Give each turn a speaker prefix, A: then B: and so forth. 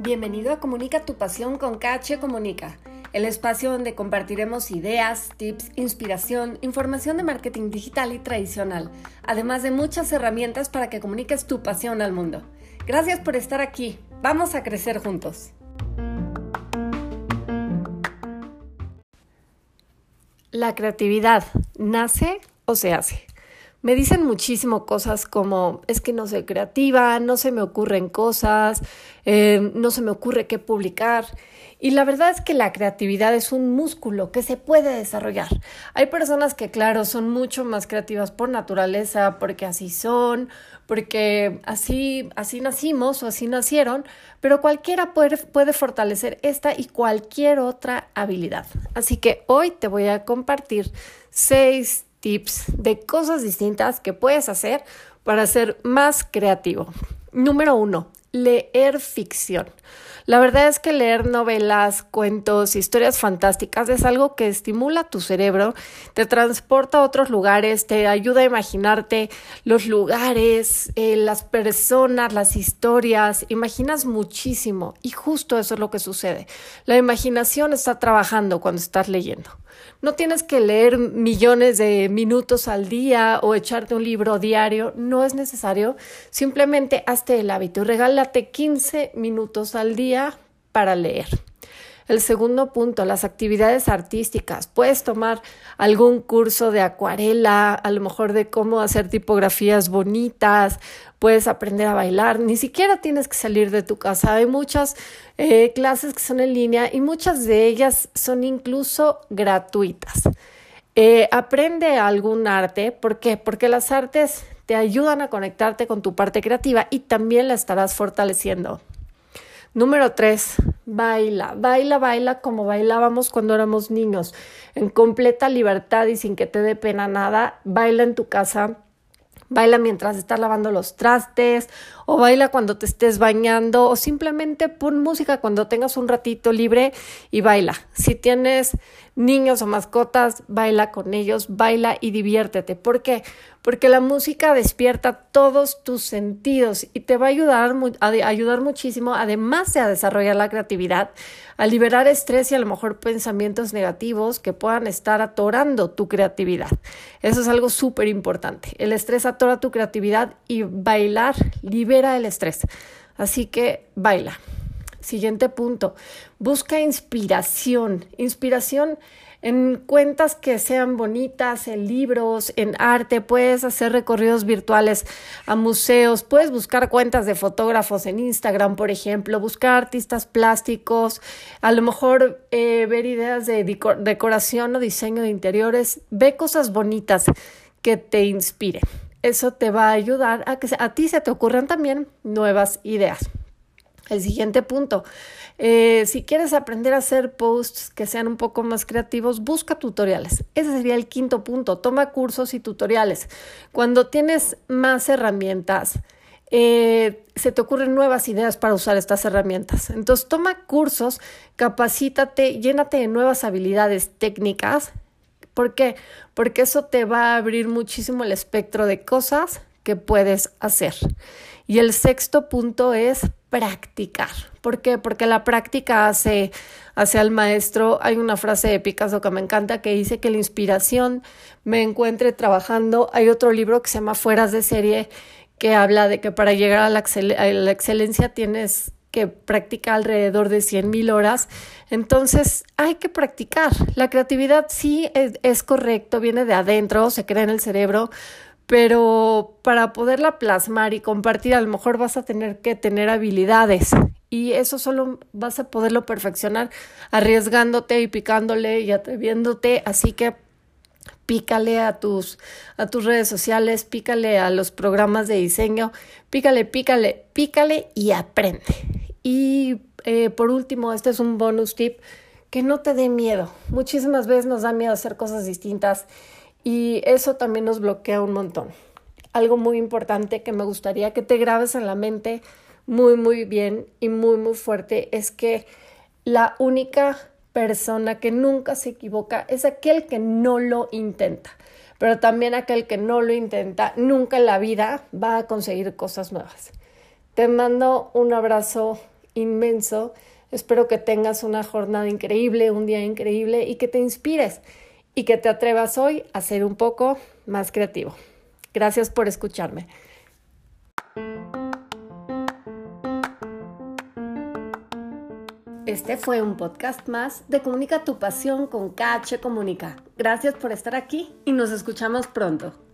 A: Bienvenido a Comunica tu pasión con KH Comunica, el espacio donde compartiremos ideas, tips, inspiración, información de marketing digital y tradicional, además de muchas herramientas para que comuniques tu pasión al mundo. Gracias por estar aquí. Vamos a crecer juntos. La creatividad nace o se hace. Me dicen muchísimo cosas como es que no soy creativa, no se me ocurren cosas, eh, no se me ocurre qué publicar. Y la verdad es que la creatividad es un músculo que se puede desarrollar. Hay personas que, claro, son mucho más creativas por naturaleza, porque así son, porque así, así nacimos o así nacieron, pero cualquiera puede, puede fortalecer esta y cualquier otra habilidad. Así que hoy te voy a compartir seis tips de cosas distintas que puedes hacer para ser más creativo. Número uno, leer ficción. La verdad es que leer novelas, cuentos, historias fantásticas es algo que estimula tu cerebro, te transporta a otros lugares, te ayuda a imaginarte los lugares, eh, las personas, las historias, imaginas muchísimo y justo eso es lo que sucede. La imaginación está trabajando cuando estás leyendo. No tienes que leer millones de minutos al día o echarte un libro diario, no es necesario. Simplemente hazte el hábito y regálate 15 minutos al día para leer. El segundo punto, las actividades artísticas. Puedes tomar algún curso de acuarela, a lo mejor de cómo hacer tipografías bonitas, puedes aprender a bailar, ni siquiera tienes que salir de tu casa. Hay muchas eh, clases que son en línea y muchas de ellas son incluso gratuitas. Eh, aprende algún arte, ¿por qué? Porque las artes te ayudan a conectarte con tu parte creativa y también la estarás fortaleciendo. Número tres, baila, baila, baila como bailábamos cuando éramos niños, en completa libertad y sin que te dé pena nada. Baila en tu casa, baila mientras estás lavando los trastes o baila cuando te estés bañando o simplemente pon música cuando tengas un ratito libre y baila. Si tienes niños o mascotas, baila con ellos, baila y diviértete. ¿Por qué? Porque la música despierta todos tus sentidos y te va a ayudar, a ayudar muchísimo, además de a desarrollar la creatividad, a liberar estrés y a lo mejor pensamientos negativos que puedan estar atorando tu creatividad. Eso es algo súper importante. El estrés atora tu creatividad y bailar libera el estrés. Así que baila. Siguiente punto, busca inspiración. Inspiración en cuentas que sean bonitas, en libros, en arte, puedes hacer recorridos virtuales a museos, puedes buscar cuentas de fotógrafos en Instagram, por ejemplo, buscar artistas plásticos, a lo mejor eh, ver ideas de decoración o diseño de interiores, ve cosas bonitas que te inspiren. Eso te va a ayudar a que a ti se te ocurran también nuevas ideas. El siguiente punto, eh, si quieres aprender a hacer posts que sean un poco más creativos, busca tutoriales. Ese sería el quinto punto, toma cursos y tutoriales. Cuando tienes más herramientas, eh, se te ocurren nuevas ideas para usar estas herramientas. Entonces, toma cursos, capacítate, llénate de nuevas habilidades técnicas. ¿Por qué? Porque eso te va a abrir muchísimo el espectro de cosas que puedes hacer. Y el sexto punto es practicar. ¿Por qué? Porque la práctica hace, hace al maestro. Hay una frase de Picasso que me encanta que dice que la inspiración me encuentre trabajando. Hay otro libro que se llama Fueras de serie que habla de que para llegar a la, excelencia tienes que practicar alrededor de 100 mil horas. Entonces hay que practicar. La creatividad sí es, es correcto, viene de adentro, se crea en el cerebro, pero para poderla plasmar y compartir a lo mejor vas a tener que tener habilidades y eso solo vas a poderlo perfeccionar arriesgándote y picándole y atreviéndote, así que pícale a tus a tus redes sociales, pícale a los programas de diseño, pícale, pícale, pícale y aprende. Y eh, por último, este es un bonus tip, que no te dé miedo. Muchísimas veces nos da miedo hacer cosas distintas y eso también nos bloquea un montón. Algo muy importante que me gustaría que te grabes en la mente muy, muy bien y muy, muy fuerte es que la única persona que nunca se equivoca es aquel que no lo intenta. pero también aquel que no lo intenta nunca en la vida va a conseguir cosas nuevas. Te mando un abrazo inmenso. Espero que tengas una jornada increíble, un día increíble y que te inspires y que te atrevas hoy a ser un poco más creativo. Gracias por escucharme. Este fue un podcast más de Comunica tu pasión con KH Comunica. Gracias por estar aquí y nos escuchamos pronto.